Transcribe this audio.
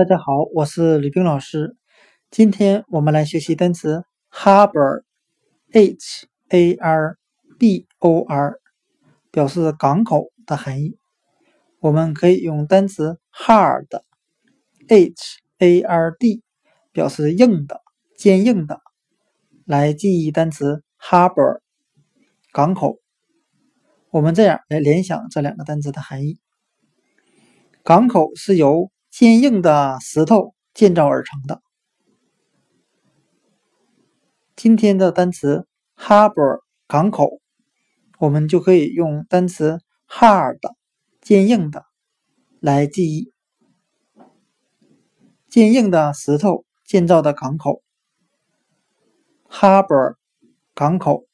大家好，我是吕冰老师。今天我们来学习单词 harbor，h a r b o r，表示港口的含义。我们可以用单词 hard，h a r d，表示硬的、坚硬的，来记忆单词 harbor，港口。我们这样来联想这两个单词的含义：港口是由坚硬的石头建造而成的。今天的单词 harbor 港口，我们就可以用单词 hard 坚硬的来记忆。坚硬的石头建造的港口，harbor 港口。